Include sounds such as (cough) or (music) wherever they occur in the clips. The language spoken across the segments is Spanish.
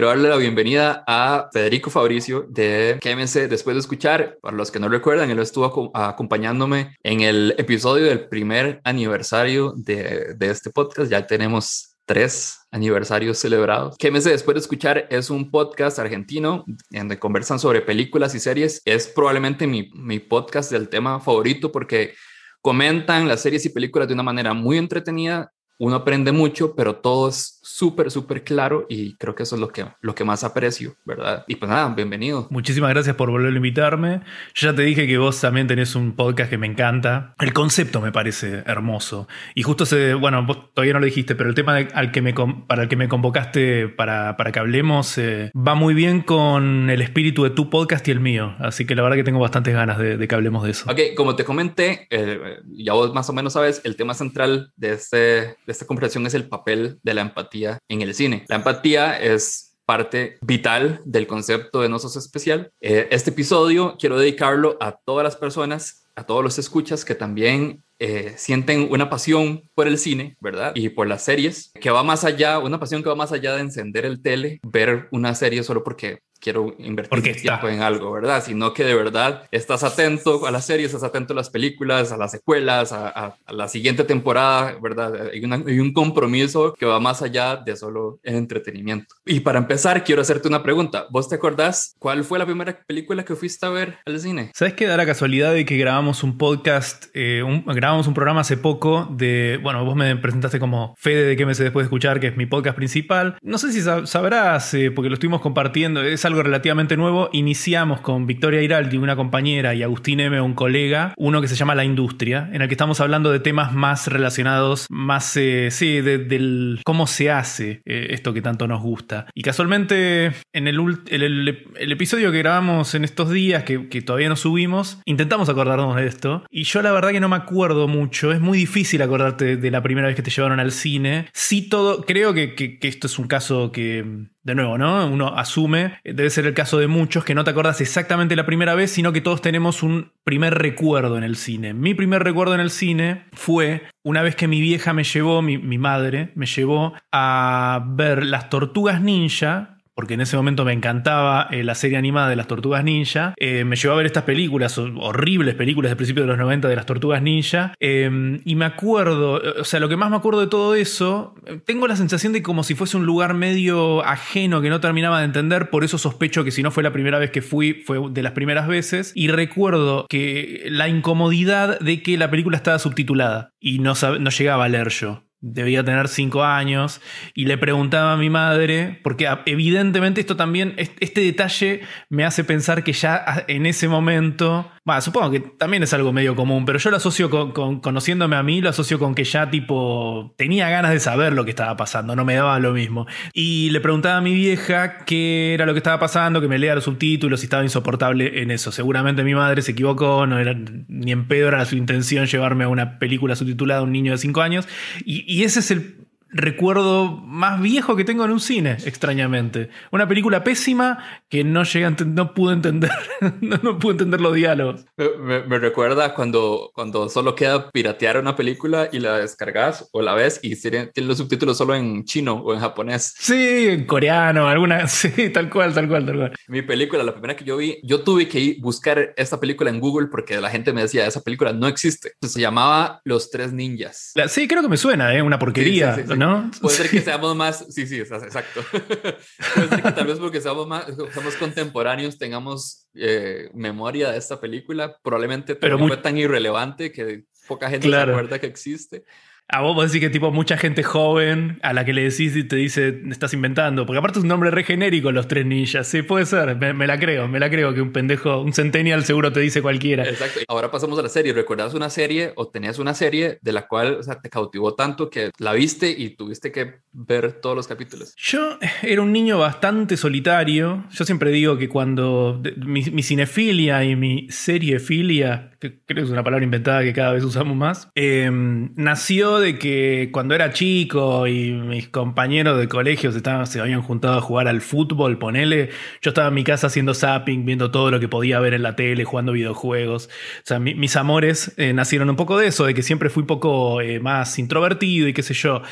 Quiero darle la bienvenida a Federico Fabricio de KMC. Después de escuchar, para los que no recuerdan, él estuvo acompañándome en el episodio del primer aniversario de, de este podcast. Ya tenemos tres aniversarios celebrados. KMC, después de escuchar, es un podcast argentino donde conversan sobre películas y series. Es probablemente mi, mi podcast del tema favorito porque comentan las series y películas de una manera muy entretenida uno aprende mucho, pero todo es súper, súper claro y creo que eso es lo que, lo que más aprecio, ¿verdad? Y pues nada, bienvenido. Muchísimas gracias por volver a invitarme. Yo ya te dije que vos también tenés un podcast que me encanta. El concepto me parece hermoso. Y justo se, bueno, vos todavía no lo dijiste, pero el tema al que me, para el que me convocaste para, para que hablemos eh, va muy bien con el espíritu de tu podcast y el mío. Así que la verdad que tengo bastantes ganas de, que hablemos de eso. Ok, como te comenté, eh, ya vos más o menos sabes, el tema central de este de esta conversación es el papel de la empatía en el cine. La empatía es parte vital del concepto de No Sos Especial. Eh, este episodio quiero dedicarlo a todas las personas, a todos los escuchas que también eh, sienten una pasión por el cine, ¿verdad? Y por las series, que va más allá, una pasión que va más allá de encender el tele, ver una serie solo porque quiero invertir tiempo en algo, ¿verdad? Sino que de verdad estás atento a las series, estás atento a las películas, a las secuelas, a, la siguiente temporada, ¿verdad? Hay, un compromiso que va más allá de solo el entretenimiento. Y para empezar, quiero hacerte una pregunta. ¿Vos te acordás cuál fue la primera película que fuiste a ver al cine? ¿Sabes qué da la casualidad de que grabamos un podcast, eh, grabamos un programa hace poco de, bueno, vos me presentaste como Fede de qué me sé después de escuchar, que es mi podcast principal. No sé si sabrás, eh, porque lo estuvimos compartiendo, es algo relativamente nuevo. Iniciamos con Victoria Iraldi, una compañera, y Agustín M., un colega, uno que se llama La Industria, en el que estamos hablando de temas más relacionados, más, eh, sí, del cómo se hace eh, esto que tanto nos gusta. Y casualmente, en el, el, episodio que grabamos en estos días, que, todavía no subimos, intentamos acordarnos de esto. Y yo la verdad que no me acuerdo mucho. Es muy difícil acordarte de la primera vez que te llevaron al cine. Sí, todo, creo que, que esto es un caso que de nuevo, ¿no? Uno asume, debe ser el caso de muchos, que no te acuerdas exactamente la primera vez, sino que todos tenemos un primer recuerdo en el cine. Mi primer recuerdo en el cine fue una vez que mi vieja me llevó, mi, mi madre, me llevó a ver Las Tortugas Ninja, porque en ese momento me encantaba eh, la serie animada de las Tortugas Ninja. Eh, me llevó a ver estas películas, horribles películas de principios de los 90 de las Tortugas Ninja. Em, y me acuerdo, o sea, lo que más me acuerdo de todo eso, tengo la sensación de como si fuese un lugar medio ajeno que no terminaba de entender, por eso sospecho que si no fue la primera vez que fui, fue de las primeras veces. Y recuerdo que la incomodidad de que la película estaba subtitulada y no, no llegaba a leer yo debía tener cinco años, y le preguntaba a mi madre, porque evidentemente esto también, este detalle me hace pensar que ya en ese momento supongo que también es algo medio común, pero yo lo asocio con, conociéndome a mí, lo asocio con que ya tipo tenía ganas de saber lo que estaba pasando, no me daba lo mismo. Y le preguntaba a mi vieja qué era lo que estaba pasando, que me lea los subtítulos y estaba insoportable en eso. Seguramente mi madre se equivocó, no era ni en pedo era su intención llevarme a una película subtitulada a un niño de 5 años. y ese es el recuerdo más viejo que tengo en un cine, extrañamente. Una película pésima que no llega no pude entender, (laughs) no, pude entender los diálogos. Me, recuerda cuando, cuando solo queda piratear una película y la descargas o la ves y tiene los subtítulos solo en chino o en japonés. Sí, en coreano, alguna, (laughs) sí, tal cual, tal cual, tal cual. Mi película, la primera que yo vi, yo tuve que ir buscar esta película en Google porque la gente me decía, esa película no existe. Se llamaba Los Tres Ninjas. sí, creo que me suena, ¿eh? Una porquería. ¿No? Puede ser que seamos más, sí, sí, exacto. (laughs) Puede ser que tal vez porque seamos más, somos contemporáneos, tengamos eh, memoria de esta película, probablemente pero fue tan irrelevante que poca gente se acuerda que existe. A vos vos decís que tipo mucha gente joven a la que le decís y te dice, estás inventando. Porque aparte es un nombre re genérico, los tres ninjas. Sí, puede ser, me, la creo, me la creo que un pendejo, un centennial seguro te dice cualquiera. Exacto. Ahora pasamos a la serie. ¿Recuerdas una serie o tenías una serie de la cual o sea, te cautivó tanto que la viste y tuviste que ver todos los capítulos? Yo era un niño bastante solitario. Yo siempre digo que cuando mi, cinefilia y mi seriefilia, que creo que es una palabra inventada que cada vez usamos más, em, nació de que cuando era chico y mis compañeros de colegio se, estaban, se habían juntado a jugar al fútbol, ponele, yo estaba en mi casa haciendo zapping, viendo todo lo que podía ver en la tele, jugando videojuegos. O sea, mis amores eh, nacieron un poco de eso, de que siempre fui un poco eh, más introvertido y qué sé yo.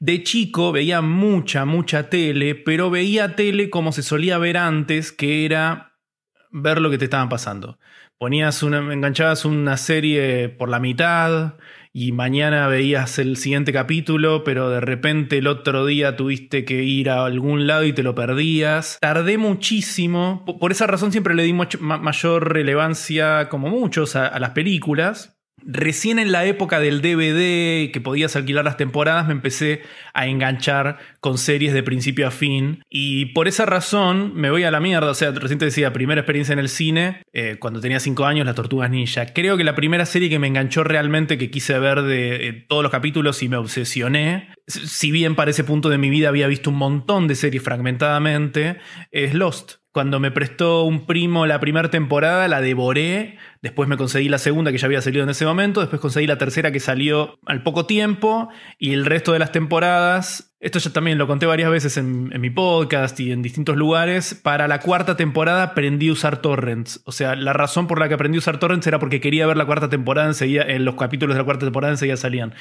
De chico veía mucha, mucha tele, pero veía tele como se solía ver antes, que era ver lo que te estaban pasando. Ponías una, enganchabas una serie por la mitad y mañana veías el siguiente capítulo, pero de repente el otro día tuviste que ir a algún lado y te lo perdías. Tardé muchísimo, por esa razón siempre le di mayor relevancia, como muchos, a las películas, Recién en la época del DVD, que podías alquilar las temporadas, me empecé a enganchar con series de principio a fin. Y por esa razón me voy a la mierda. O sea, recién te decía, primera experiencia en el cine, eh, cuando tenía 5 años, Las Tortugas Ninja. Creo que la primera serie que me enganchó realmente, que quise ver de eh, todos los capítulos y me obsesioné, si bien para ese punto de mi vida había visto un montón de series fragmentadamente, es Lost. Cuando me prestó un primo la primera temporada, la devoré. Después me conseguí la segunda que ya había salido en ese momento. Después conseguí la tercera que salió al poco tiempo. Y el resto de las temporadas esto ya también lo conté varias veces en, mi podcast y en distintos lugares. Para la cuarta temporada aprendí a usar torrents. O sea, la razón por la que aprendí a usar torrents era porque quería ver la cuarta temporada enseguida, en los capítulos de la cuarta temporada enseguida salían.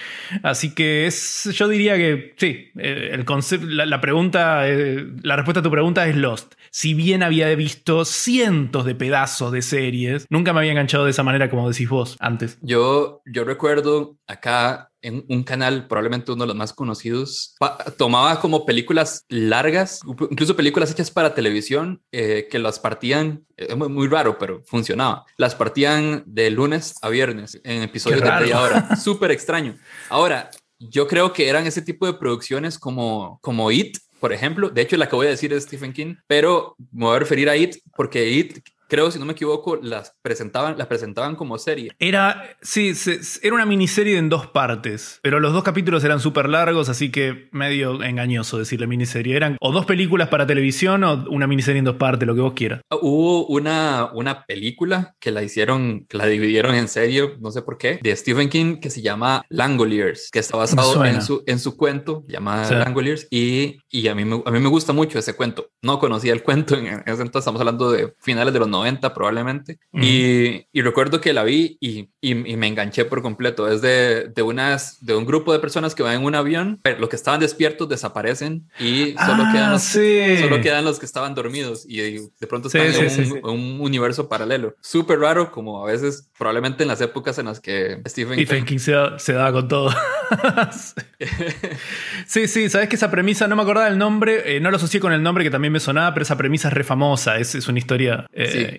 Así que es, yo diría que sí, eh, el la, pregunta, eh, la respuesta a tu pregunta es Lost. Si bien había visto cientos de pedazos de series, nunca me había enganchado de esa manera como decís vos antes. Yo, yo recuerdo acá en un canal, probablemente uno de los más conocidos, tomaba como películas largas, incluso películas hechas para televisión, eh, que las partían, es eh, muy, raro, pero funcionaba. Las partían de lunes a viernes en episodios de media hora. Súper extraño. Ahora, yo creo que eran ese tipo de producciones como, como It, por ejemplo. De hecho, la que voy a decir es Stephen King, pero me voy a referir a It porque It creo, si no me equivoco, las presentaban, las presentaban como serie. Era, sí, era una miniserie en dos partes, pero los dos capítulos eran súper largos, así que medio engañoso decirle miniserie. Eran o dos películas para televisión o una miniserie en dos partes, lo que vos quieras. Ah, hubo una, una película que la hicieron, que la dividieron en serie, no sé por qué, de Stephen King que se llama Langoliers, que está basado en su, en su cuento llamado Langoliers y, y a, mí me, a mí me gusta mucho ese cuento. No conocía el cuento en ese entonces, estamos hablando de finales de los 90 probablemente. y, y, recuerdo que la vi y, y, me enganché por completo. Es de, de, unas, de un grupo de personas que van en un avión, pero los que estaban despiertos desaparecen y solo, quedan, los, sí. solo quedan los que estaban dormidos y de pronto están en un, un, universo paralelo. Súper raro, como a veces, probablemente en las épocas en las que Stephen, King, se, se, daba con todo. (laughs) sí, sí, sabes que esa premisa, no me acordaba el nombre, eh, no lo asocié con el nombre que también me sonaba, pero esa premisa es re famosa, es, es una historia. Eh,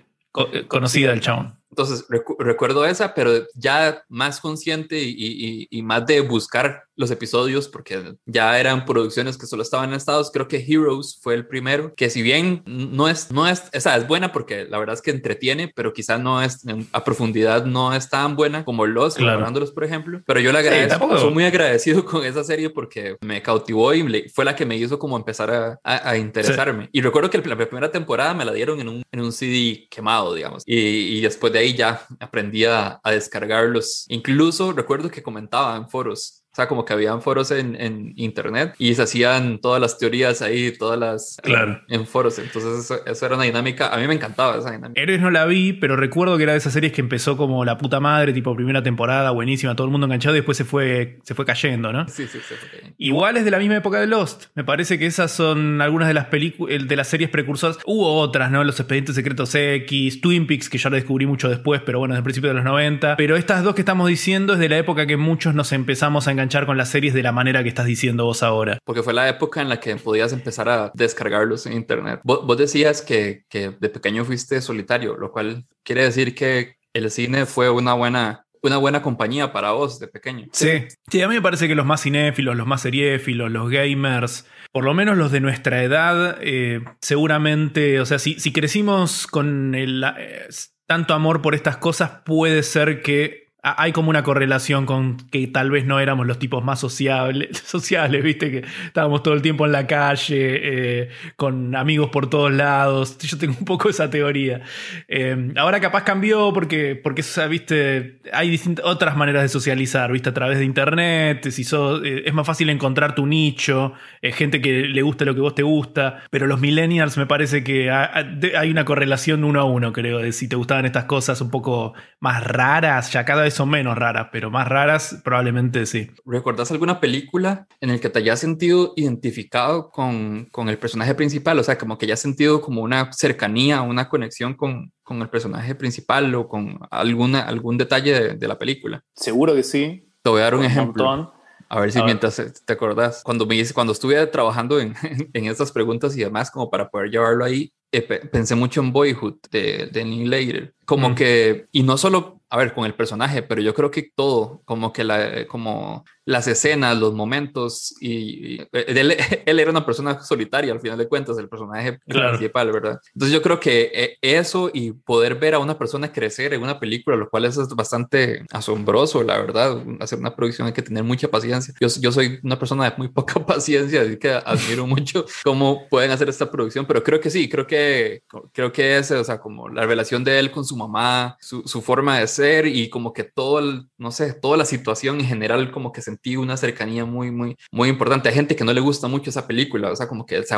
conocida el chabón. Entonces recuerdo esa, pero ya más consciente y, más de buscar los episodios, porque ya eran producciones que solo estaban en Estados. Creo que Heroes fue el primero, que si bien no es, no es, esa es buena porque la verdad es que entretiene, pero quizás no es a profundidad, no es tan buena como Los, claro. por ejemplo. Pero yo le agradezco, soy muy agradecido (laughs) con esa serie porque me cautivó y fue la que me hizo como empezar a, a, interesarme. Y recuerdo que la primera temporada me la dieron en un, en un CD quemado, digamos, y, y después de ahí ya aprendí a, a descargarlos. Incluso recuerdo que comentaba en foros o sea, como que habían foros en, en, internet y se hacían todas las teorías ahí, todas las... Claro. En, foros. Entonces eso, era una dinámica. A mí me encantaba esa dinámica. Héroes no la vi, pero recuerdo que era de esas series que empezó como la puta madre, tipo primera temporada, buenísima, todo el mundo enganchado y después se fue, se fue cayendo, ¿no? Sí, sí, sí. Igual es de la misma época de Lost. Me parece que esas son algunas de las películas, de las series precursoras. Hubo otras, ¿no? Los Expedientes Secretos X, Twin Peaks, que yo lo descubrí mucho después, pero bueno, desde el principio de los 90. Pero estas dos que estamos diciendo es de la época que muchos nos empezamos a enganchar con las series de la manera que estás diciendo vos ahora. Porque fue la época en la que podías empezar a descargarlos en internet. Vos, decías que, que de pequeño fuiste solitario, lo cual quiere decir que el cine fue una buena una buena compañía para vos de pequeño. Sí. sí, a mí me parece que los más cinéfilos, los más seriéfilos, los gamers, por lo menos los de nuestra edad, eh, seguramente, o sea, si, si crecimos con el, eh, tanto amor por estas cosas, puede ser que hay como una correlación con que tal vez no éramos los tipos más sociables, (laughs) sociales, viste, que estábamos todo el tiempo en la calle, eh, con amigos por todos lados. Yo tengo un poco esa teoría. Eh, ahora capaz cambió porque, porque viste, hay otras maneras de socializar, viste, a través de internet, si eh, es más fácil encontrar tu nicho, gente que le gusta lo que vos te gusta, pero los millennials me parece que hay una correlación uno a uno, creo, de si te gustaban estas cosas un poco más raras, ya cada vez son menos raras, pero más raras probablemente sí. ¿Recuerdas alguna película en la que te hayas sentido identificado con, con el personaje principal? O sea, como que hayas sentido como una cercanía, una conexión con, con el personaje principal o con alguna, algún detalle de, la película. Seguro que sí. Te voy a dar un, ejemplo. A ver si mientras te acordás, cuando, me, cuando estuve trabajando en, (laughs) en estas preguntas y demás, como para poder llevarlo ahí, eh, pensé mucho en Boyhood de, de Later. Como mm. que, y no solo a ver, con el personaje, pero yo creo que todo, como que la, como las escenas, los momentos, y, (laughs) él, era una persona solitaria al final de cuentas, el personaje principal, ¿verdad? Entonces yo creo que eh, eso y poder ver a una persona crecer en una película, lo cual es bastante asombroso, la verdad, hacer una producción hay que tener mucha paciencia. Yo, yo soy una persona de muy (laughs) poca paciencia, así que admiro mucho cómo pueden hacer esta producción, pero creo que sí, creo que, creo que es, o sea, como la relación de él con su mamá, su, su forma de ser, y como que todo, el, no sé, toda la situación en general como que sentí una cercanía muy, muy, muy importante. Hay gente que no le gusta mucho esa película, o sea, como que se,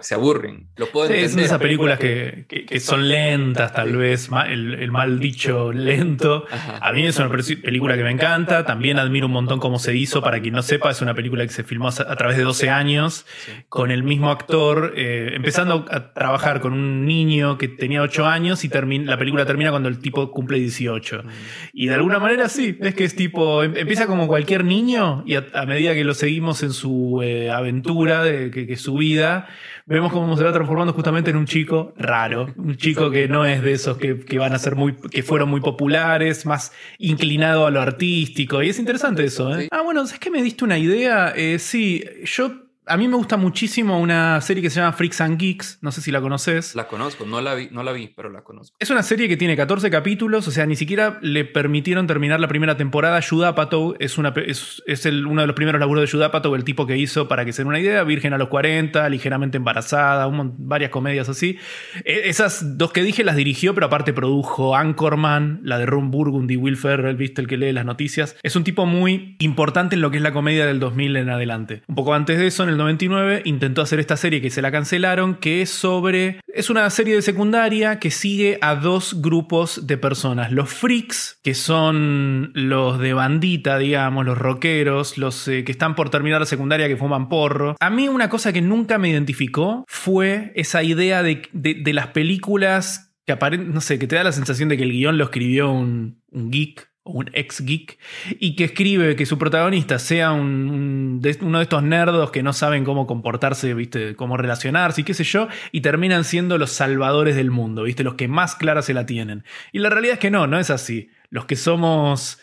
se, aburren. Lo puedo sí, Es esas películas que, que, son lentas, tal vez, el, el, mal dicho lento. A mí es una película que me encanta, también admiro un montón cómo se hizo, para quien no sepa, es una película que se filmó a, través de 12 años, con el mismo actor, eh, empezando a trabajar con un niño que tenía 8 años y la película termina cuando el tipo cumple 18. Y de alguna manera sí, es que es tipo, em, empieza como cualquier niño y a, medida que lo seguimos en su eh, aventura, de, que, es su vida, vemos cómo se va transformando justamente en un chico raro, un chico que no es de esos que, van a ser muy, que fueron muy populares, más inclinado a lo artístico. Y es interesante eso, ¿eh? Ah, bueno, es que me diste una idea. Eh, sí, yo a mí me gusta muchísimo una serie que se llama Freaks and Geeks. No sé si la conoces. La conozco, no la vi, no la vi, pero la conozco. Es una serie que tiene 14 capítulos, o sea, ni siquiera le permitieron terminar la primera temporada. Judd es, una, es, es el, uno de los primeros laburos de Judd el tipo que hizo, para que se den una idea, Virgen a los 40, ligeramente embarazada, varias comedias así. E, esas dos que dije las dirigió, pero aparte produjo Anchorman, la de Ron Burgundy, Will Ferrell, viste el que lee las noticias. Es un tipo muy importante en lo que es la comedia del 2000 en adelante. Un poco antes de eso, en el 99 intentó hacer esta serie que se la cancelaron, que es sobre... Es una serie de secundaria que sigue a dos grupos de personas. Los freaks, que son los de bandita, digamos, los rockeros, los eh, que están por terminar la secundaria que fuman porro. A mí una cosa que nunca me identificó fue esa idea de, de, las películas que aparecen, no sé, que te da la sensación de que el guion lo escribió un geek un ex geek, y que escribe que su protagonista sea un, uno de estos nerdos que no saben cómo comportarse, ¿viste? cómo relacionarse y qué sé yo, y terminan siendo los salvadores del mundo, ¿viste? los que más clara se la tienen. Y la realidad es que no, no es así. Los que somos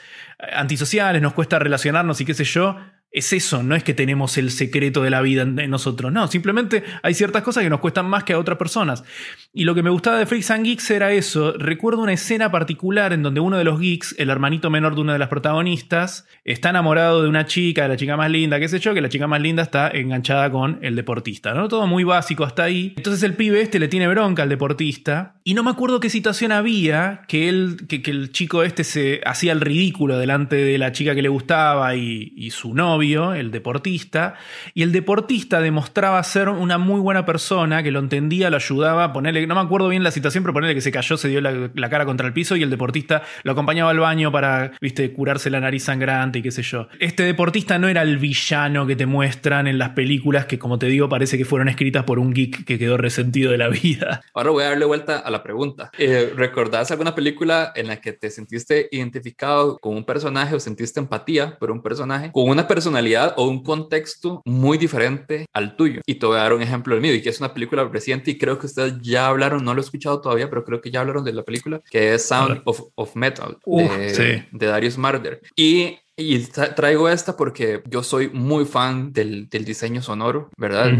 antisociales, nos cuesta relacionarnos y qué sé yo, es eso, no es que tenemos el secreto de la vida en nosotros, no, simplemente hay ciertas cosas que nos cuestan más que a otras personas. Y lo que me gustaba de Freaks and Geeks era eso, recuerdo una escena particular en donde uno de los geeks, el hermanito menor de una de las protagonistas, está enamorado de una chica, de la chica más linda, qué sé yo, que la chica más linda está enganchada con el deportista, ¿no? Todo muy básico hasta ahí. Entonces el pibe este le tiene bronca al deportista y no me acuerdo qué situación había que, él, que, el chico este se hacía el ridículo delante de la chica que le gustaba y, y su novio el deportista, y el deportista demostraba ser una muy buena persona, que lo entendía, lo ayudaba ponerle, no me acuerdo bien la situación, pero ponerle que se cayó, se dio la, cara contra el piso y el deportista lo acompañaba al baño para, viste, curarse la nariz sangrante y qué sé yo. Este deportista no era el villano que te muestran en las películas que, como te digo, parece que fueron escritas por un geek que quedó resentido de la vida. Ahora voy a darle vuelta a la pregunta. Eh, ¿Recordás alguna película en la que te sentiste identificado con un personaje o sentiste empatía por un personaje? Con una persona personalidad o un contexto muy diferente al tuyo. Y te voy a dar un ejemplo del mío, y que es una película reciente y creo que ustedes ya hablaron, no lo he escuchado todavía, pero creo que ya hablaron de la película, que es Sound of, of, Metal, de, de Darius Marder. Y y traigo esta porque yo soy muy fan del, del diseño sonoro, ¿verdad?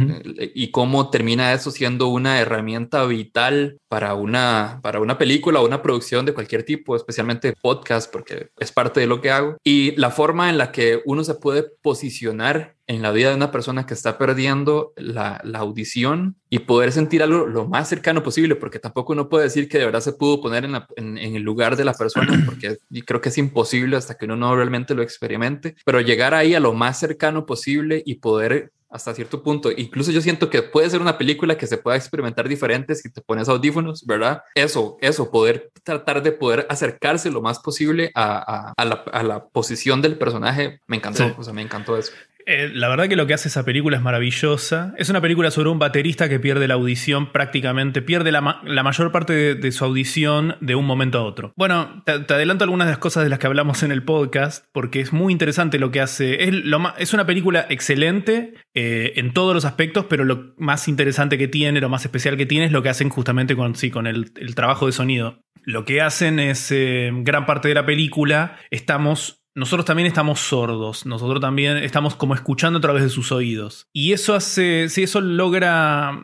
Y cómo termina eso siendo una herramienta vital para una, para una película o una producción de cualquier tipo, especialmente podcast, porque es parte de lo que hago. Y la forma en la que uno se puede posicionar en la vida de una persona que está perdiendo la, la, audición y poder sentir algo lo más cercano posible, porque tampoco uno puede decir que de verdad se pudo poner en, en, en, el lugar de la persona, (clears throat) porque creo que es imposible hasta que uno no realmente lo experimente, pero llegar ahí a lo más cercano posible y poder hasta cierto punto. Incluso yo siento que puede ser una película que se pueda experimentar diferente si te pones audífonos, ¿verdad? Eso, eso, poder tratar de poder acercarse lo más posible a, a, a, la, a la, posición del personaje, me encantó, sí. o sea, me encantó eso. Eh, la verdad que lo que hace esa película es maravillosa. Es una película sobre un baterista que pierde la audición prácticamente, pierde la, ma la mayor parte de, su audición de un momento a otro. Bueno, te, adelanto algunas de las cosas de las que hablamos en el podcast, porque es muy interesante lo que hace. Es, es una película excelente eh, en todos los aspectos, pero lo más interesante que tiene, lo más especial que tiene es lo que hacen justamente con, sí, con el, el trabajo de sonido. Lo que hacen es, eh, gran parte de la película, estamos nosotros también estamos sordos, nosotros también estamos como escuchando a través de sus oídos. Y eso hace, si eso logra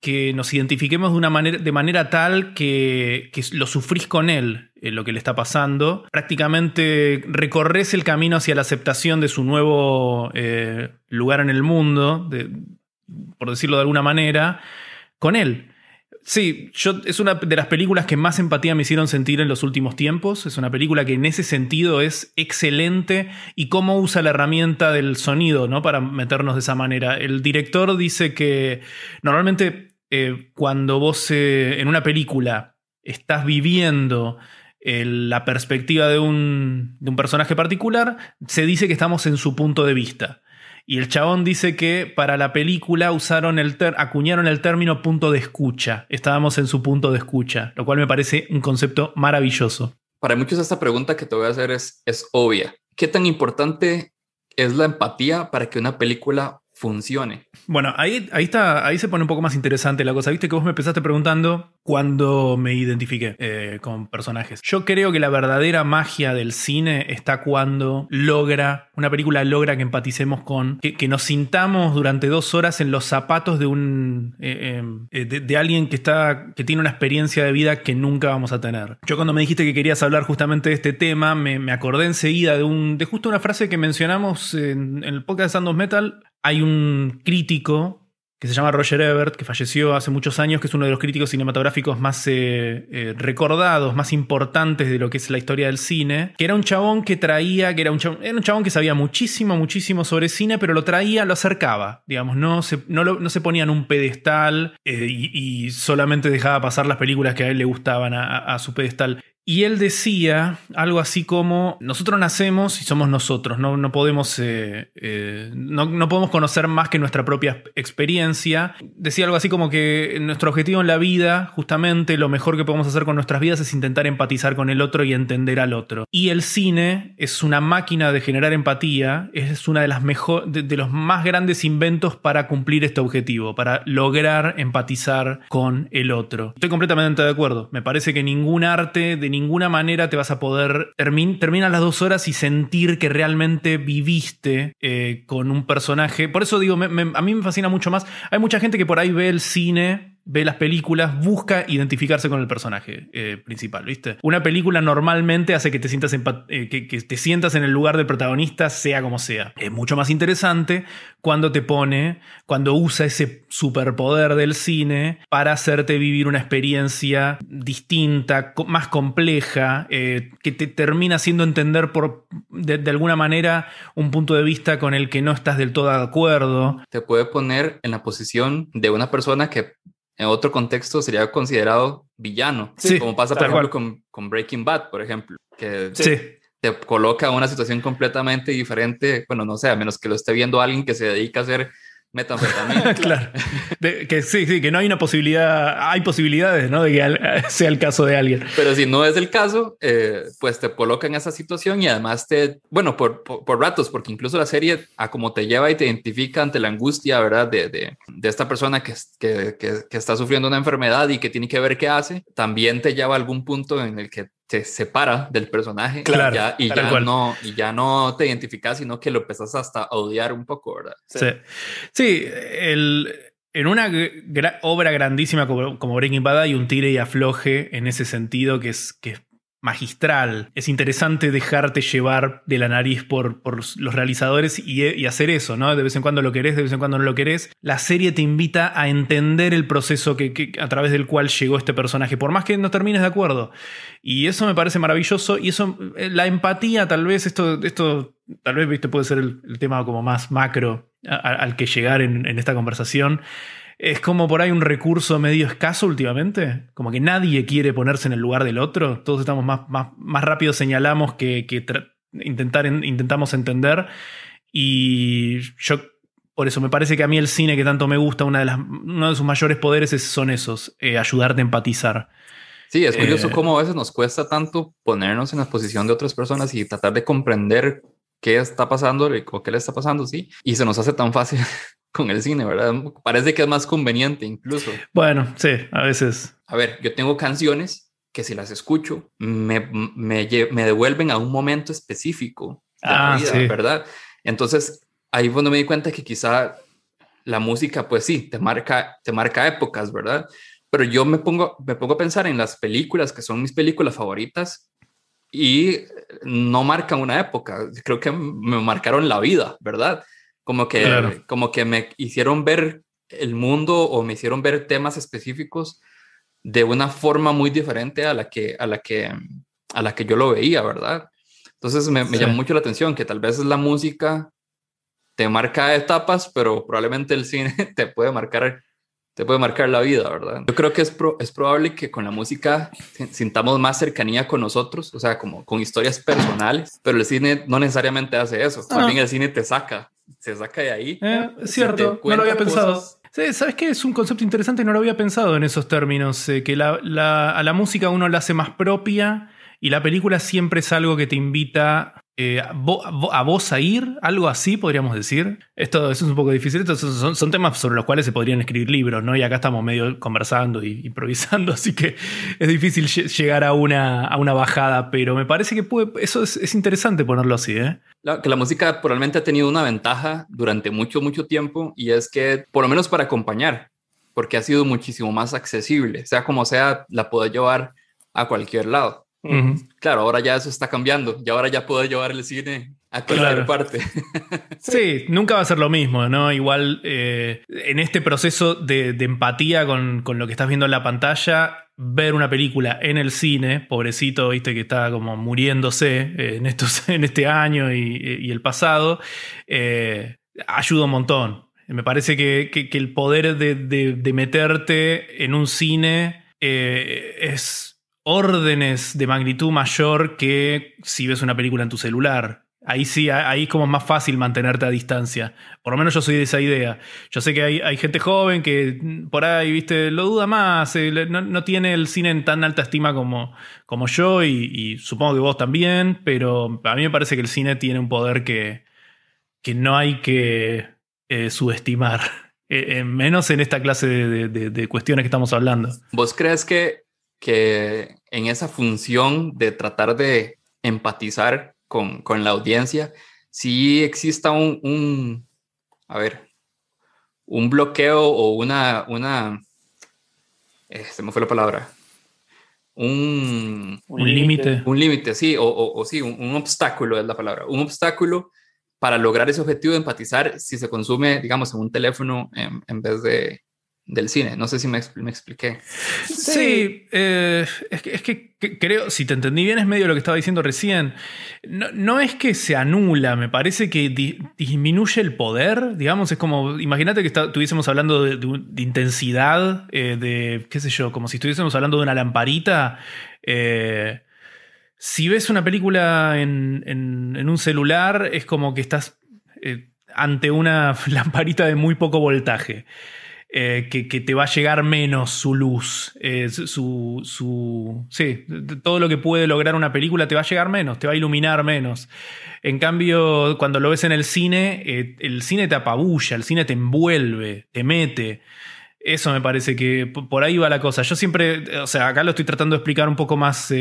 que nos identifiquemos de una manera, de manera tal que, lo sufrís con él, eh, lo que le está pasando. Prácticamente recorres el camino hacia la aceptación de su nuevo eh, lugar en el mundo, por decirlo de alguna manera, con él. Sí, yo, es una de las películas que más empatía me hicieron sentir en los últimos tiempos. Es una película que en ese sentido es excelente y cómo usa la herramienta del sonido, ¿no? Para meternos de esa manera. El director dice que normalmente eh, cuando vos eh, en una película estás viviendo eh, la perspectiva de un, de un personaje particular, se dice que estamos en su punto de vista. Y el chabón dice que para la película usaron el acuñaron el término punto de escucha. Estábamos en su punto de escucha, lo cual me parece un concepto maravilloso. Para muchos esta pregunta que te voy a hacer es, es obvia. ¿Qué tan importante es la empatía para que una película funcione. Bueno, ahí, ahí, está, ahí se pone un poco más interesante la cosa. Viste que vos me empezaste preguntando cuando me identifiqué eh, con personajes. Yo creo que la verdadera magia del cine está cuando logra, una película logra que empaticemos con, que, nos sintamos durante dos horas en los zapatos de un, eh, eh, de, alguien que, está, que tiene una experiencia de vida que nunca vamos a tener. Yo cuando me dijiste que querías hablar justamente de este tema, me, me acordé enseguida de, un, de justo una frase que mencionamos en, en el podcast de Sandos Metal, hay un crítico que se llama Roger Ebert, que falleció hace muchos años, que es uno de los críticos cinematográficos más eh, eh, recordados, más importantes de lo que es la historia del cine, que era un chabón que traía, que era un chabón, era un chabón que sabía muchísimo, muchísimo sobre cine, pero lo traía, lo acercaba, digamos, no se, no se ponía en un pedestal eh, y, solamente dejaba pasar las películas que a él le gustaban a su pedestal. Y él decía algo así como, nosotros nacemos y somos nosotros, no, no podemos, eh, eh, no, no, podemos conocer más que nuestra propia experiencia. Decía algo así como que nuestro objetivo en la vida, justamente lo mejor que podemos hacer con nuestras vidas es intentar empatizar con el otro y entender al otro. Y el cine es una máquina de generar empatía, es una de las de los más grandes inventos para cumplir este objetivo, para lograr empatizar con el otro. Estoy completamente de acuerdo, me parece que ningún arte de ninguna manera te vas a poder termin terminar las dos horas y sentir que realmente viviste eh, con un personaje. Por eso digo, a mí me fascina mucho más. Hay mucha gente que por ahí ve el cine ve las películas, busca identificarse con el personaje eh, principal, ¿viste? Una película normalmente hace que te, sientas en, eh, que, te sientas en el lugar del protagonista, sea como sea. Es mucho más interesante cuando te pone, cuando usa ese superpoder del cine para hacerte vivir una experiencia distinta, más compleja, eh, que te termina haciendo entender por, de, de alguna manera un punto de vista con el que no estás del todo de acuerdo. Te puede poner en la posición de una persona que en otro contexto sería considerado villano, sí, como pasa por ejemplo con, con, Breaking Bad, por ejemplo, que sí. te coloca una situación completamente diferente, bueno, no sé, a menos que lo esté viendo alguien que se dedica a hacer metanfetamina. (laughs) claro. De, que sí, sí, que no hay una posibilidad, hay posibilidades, ¿no? De que sea el caso de alguien. Pero si no es el caso, eh, pues te coloca en esa situación y además te, bueno, por, por, por, ratos, porque incluso la serie a como te lleva y te identifica ante la angustia, ¿verdad? De, de, de esta persona que, que, que, que, está sufriendo una enfermedad y que tiene que ver qué hace, también te lleva a algún punto en el que se separa del personaje claro, y, ya, y, ya no, y ya no te identificas, sino que lo empezás hasta a odiar un poco, ¿verdad? Sí, sí, sí el, en una obra grandísima como, Breaking Bad hay un tire y afloje en ese sentido que es, que es magistral. Es interesante dejarte llevar de la nariz por, por los realizadores y, hacer eso, ¿no? De vez en cuando lo querés, de vez en cuando no lo querés. La serie te invita a entender el proceso que, a través del cual llegó este personaje, por más que no termines de acuerdo. Y eso me parece maravilloso. Y eso, eh, la empatía, tal vez, esto, esto tal vez, viste, puede ser el, tema como más macro al que llegar en, en esta conversación es como por ahí un recurso medio escaso últimamente. Como que nadie quiere ponerse en el lugar del otro. Todos estamos más, más, más rápido señalamos que, intentar, intentamos entender. Y yo, por eso me parece que a mí el cine que tanto me gusta, una de las, uno de sus mayores poderes son esos, eh, ayudarte a empatizar. Sí, es curioso eh, cómo a veces nos cuesta tanto ponernos en la posición de otras personas y tratar de comprender qué está pasando o qué le está pasando, sí. Y se nos hace tan fácil con el cine, ¿verdad? Parece que es más conveniente incluso. Bueno, sí, a veces. A ver, yo tengo canciones que si las escucho me, me, me devuelven a un momento específico de la ah, vida, ¿verdad? Entonces, ahí cuando me di cuenta que quizá la música, pues sí, te marca, te marca épocas, ¿verdad? Pero yo me pongo, me pongo a pensar en las películas que son mis películas favoritas y no marcan una época, creo que me marcaron la vida, ¿verdad? Como que, como que me hicieron ver el mundo o me hicieron ver temas específicos de una forma muy diferente a la que, a la que, a la que yo lo veía, ¿verdad? Entonces me, me llamó mucho la atención que tal vez la música te marca etapas, pero probablemente el cine (laughs) te puede marcar, te puede marcar la vida, ¿verdad? Yo creo que es, es probable que con la música sintamos más cercanía con nosotros, o sea, como con historias personales, pero el cine no necesariamente hace eso. También el cine te saca se saca de ahí. Eh, es cierto, no lo había pensado. ¿Sabes qué? Es un concepto interesante y no lo había pensado en esos términos. Eh, que a la música uno la hace más propia y la película siempre es algo que te invita eh, a, vos a ir, algo así podríamos decir. Esto, es un poco difícil, estos son, temas sobre los cuales se podrían escribir libros, ¿no? Y acá estamos medio conversando y improvisando, (laughs) así que es difícil llegar a una, a una bajada, pero me parece que puede, eso es, interesante ponerlo así, ¿eh? Que la música probablemente ha tenido una ventaja durante mucho, mucho tiempo y es que, por lo menos para acompañar, porque ha sido muchísimo más accesible, sea como sea, la puedo llevar a cualquier lado. Claro, ahora ya eso está cambiando y ahora ya puedo llevar el cine a cualquier parte. (laughs) sí, nunca va a ser lo mismo, ¿no? Igual eh, en este proceso de, empatía con, lo que estás viendo en la pantalla, ver una película en el cine, pobrecito, viste que está como muriéndose eh, en, estos, (laughs) en este año y, el pasado, eh, ayuda un montón. Me parece que, el poder de, de, meterte en un cine es órdenes de magnitud mayor que si ves una película en tu celular. Ahí sí, ahí es como más fácil mantenerte a distancia. Por lo menos yo soy de esa idea. Yo sé que hay, gente joven que por ahí, viste, lo duda más, eh, no, tiene el cine en tan alta estima como, como yo y, supongo que vos también, pero a mí me parece que el cine tiene un poder que, que no hay que eh, subestimar. (laughs) Eh, menos en esta clase de cuestiones que estamos hablando. ¿Vos crees que que en esa función de tratar de empatizar con, con la audiencia, si exista un, un, a ver, un bloqueo o una, una, eh, se me fue la palabra, un límite. Un límite, sí, o, o, sí, un, obstáculo es la palabra, un obstáculo para lograr ese objetivo de empatizar si se consume, digamos, en un teléfono en vez de, del cine. No sé si me, me expliqué. Sí, eh, es, que, creo, si te entendí bien, es medio lo que estaba diciendo recién. No, es que se anula, me parece que disminuye el poder, digamos, es como, imagínate que estuviésemos hablando de, intensidad, eh, de, qué sé yo, como si estuviésemos hablando de una lamparita. Eh, si ves una película en, en, un celular, es como que estás ante una (laughs) lamparita de muy poco voltaje. Eh, que, te va a llegar menos su luz, eh, su, su, sí, todo lo que puede lograr una película te va a llegar menos, te va a iluminar menos. En cambio, cuando lo ves en el cine, eh, el cine te apabulla, el cine te envuelve, te mete. Eso me parece que por ahí va la cosa. Yo siempre, o sea, acá lo estoy tratando de explicar un poco más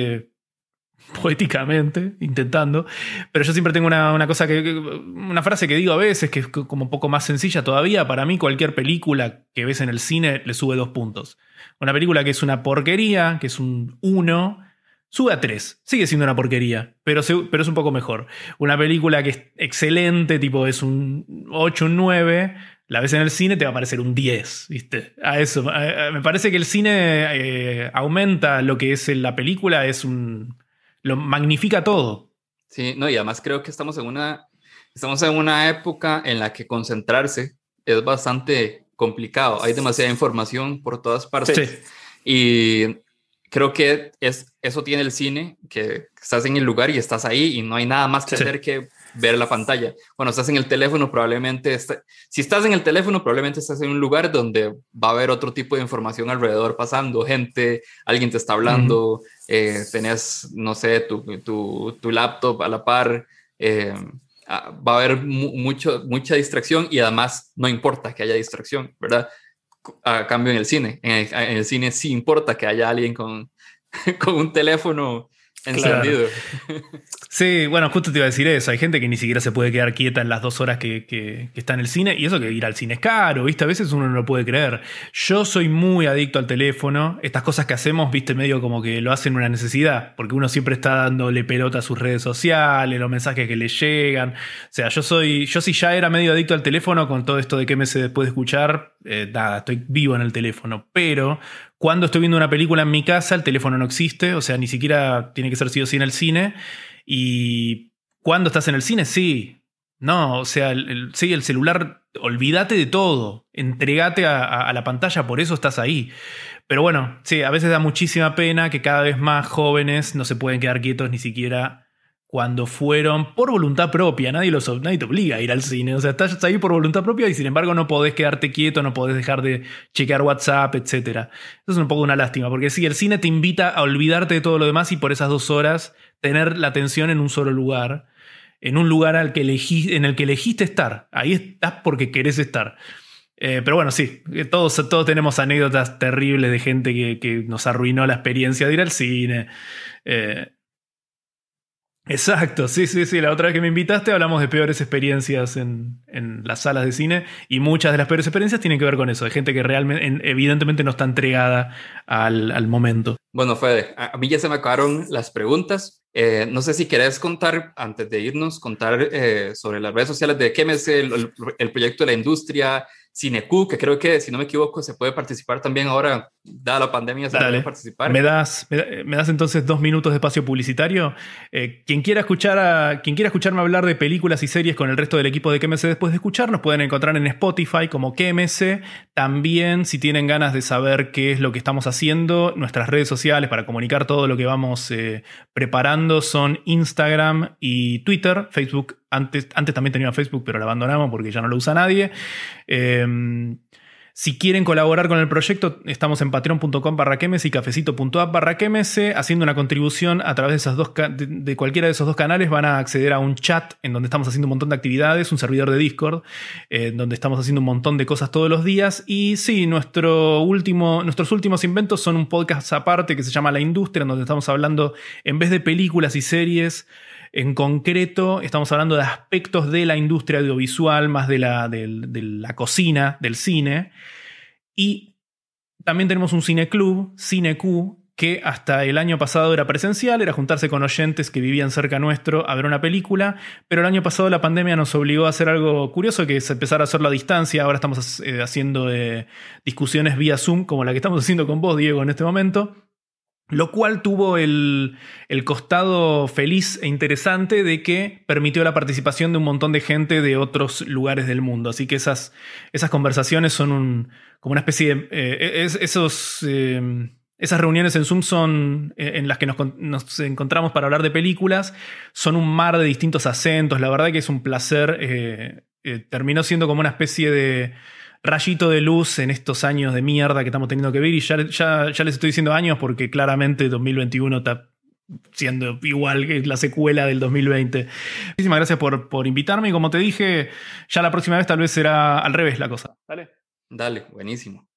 (laughs) poéticamente, intentando. Pero yo siempre tengo una, una, cosa que. Una frase que digo a veces, que es como un poco más sencilla todavía. Para mí, cualquier película que ves en el cine le sube dos puntos. Una película que es una porquería, que es un 1, sube a 3. Sigue siendo una porquería, pero, pero es un poco mejor. Una película que es excelente, tipo es un 8, un 9 la ves en el cine, te va a parecer un 10, ¿viste? A eso. me parece que el cine eh, aumenta lo que es la película, es un. Lo magnifica todo. Sí, no, y además creo que estamos en una. Estamos en una época en la que concentrarse es bastante complicado. Hay demasiada información por todas partes. Y creo que es, eso tiene el cine, que estás en el lugar y estás ahí y no hay nada más que hacer que ver la pantalla. Bueno, estás en el teléfono, probablemente, si estás en el teléfono, probablemente estás en un lugar donde va a haber otro tipo de información alrededor pasando, gente, alguien te está hablando, eh, tenés, no sé, tu, tu, tu, laptop a la par. Eh, ah, va a haber mucho, mucha distracción y además no importa que haya distracción, ¿verdad? A cambio en el cine, en el, en el cine sí importa que haya alguien con, (laughs) con un teléfono encendido. Sí, bueno, justo te iba a decir eso. Hay gente que ni siquiera se puede quedar quieta en las dos horas que, está en el cine. Y eso que ir al cine es caro, ¿viste? A veces uno no lo puede creer. Yo soy muy adicto al teléfono. Estas cosas que hacemos, ¿viste? Medio como que lo hacen una necesidad. Porque uno siempre está dándole pelota a sus redes sociales, los mensajes que le llegan. O sea, yo soy. Yo si ya era medio adicto al teléfono con todo esto de que me se puede escuchar, eh, nada, estoy vivo en el teléfono. Pero cuando estoy viendo una película en mi casa, el teléfono no existe. O sea, ni siquiera tiene que ser sí o sí en el cine. Y cuando estás en el cine, sí. No, o sea, sí, el celular, olvídate de todo, entregate a, la pantalla, por eso estás ahí. Pero bueno, sí, a veces da muchísima pena que cada vez más jóvenes no se pueden quedar quietos ni siquiera cuando fueron por voluntad propia. Nadie, los, te obliga a ir al cine. O sea, estás ahí por voluntad propia y sin embargo no podés quedarte quieto, no podés dejar de chequear WhatsApp, etc. Eso es un poco una lástima, porque sí, el cine te invita a olvidarte de todo lo demás y por esas dos horas tener la atención en un solo lugar, en un lugar al que en el que elegiste estar. Ahí estás porque querés estar. Eh, pero bueno, sí, eh, todos, todos tenemos anécdotas terribles de gente que, nos arruinó la experiencia de ir al cine. Eh, Exacto, sí, sí, sí. La otra vez que me invitaste hablamos de peores experiencias en, las salas de cine y muchas de las peores experiencias tienen que ver con eso, de gente que realmente, evidentemente no está entregada al, momento. Bueno, Fede, a mí ya se me acabaron las preguntas. Eh, no sé si querés contar, antes de irnos, contar eh, sobre las redes sociales de qué es el, el proyecto de la industria, Cinecu, que creo que, si no me equivoco, se puede participar también ahora, dada la pandemia, se puede participar. ¿Me das, me, das entonces dos minutos de espacio publicitario? Eh, quien, quiera escuchar a, quien quiera escucharme hablar de películas y series con el resto del equipo de KMC después de escuchar, nos pueden encontrar en Spotify como KMC. También, si tienen ganas de saber qué es lo que estamos haciendo, nuestras redes sociales para comunicar todo lo que vamos eh, preparando son Instagram y Twitter. Facebook antes, antes también tenía Facebook, pero lo abandonamos porque ya no lo usa nadie. Em, si quieren colaborar con el proyecto, estamos en patreon.com barra y cafecito.app barra haciendo una contribución a través de, esas dos, de, cualquiera de esos dos canales. Van a acceder a un chat en donde estamos haciendo un montón de actividades, un servidor de Discord, eh, donde estamos haciendo un montón de cosas todos los días. Y sí, nuestro último, nuestros últimos inventos son un podcast aparte que se llama La Industria, en donde estamos hablando, en vez de películas y series, en concreto, estamos hablando de aspectos de la industria audiovisual, más de la, de, la cocina, del cine. Y también tenemos un cineclub, CineQ, que hasta el año pasado era presencial, era juntarse con oyentes que vivían cerca nuestro a ver una película, pero el año pasado la pandemia nos obligó a hacer algo curioso, que es empezar a hacerlo a distancia, ahora estamos eh, haciendo eh, discusiones vía Zoom, como la que estamos haciendo con vos, Diego, en este momento, lo cual tuvo el, costado feliz e interesante de que permitió la participación de un montón de gente de otros lugares del mundo. Así que esas, esas conversaciones son como una especie de... Eh, esos, eh, esas reuniones en Zoom son eh, en las que nos, encontramos para hablar de películas. Son un mar de distintos acentos. La verdad que es un placer. terminó siendo como una especie de rayito de luz en estos años de mierda que estamos teniendo que vivir. Y ya, ya, les estoy diciendo años porque claramente 2021 está siendo igual que la secuela del 2020. Muchísimas gracias por, por invitarme y como te dije, ya la próxima vez tal vez será al revés la cosa. Dale. Dale, buenísimo.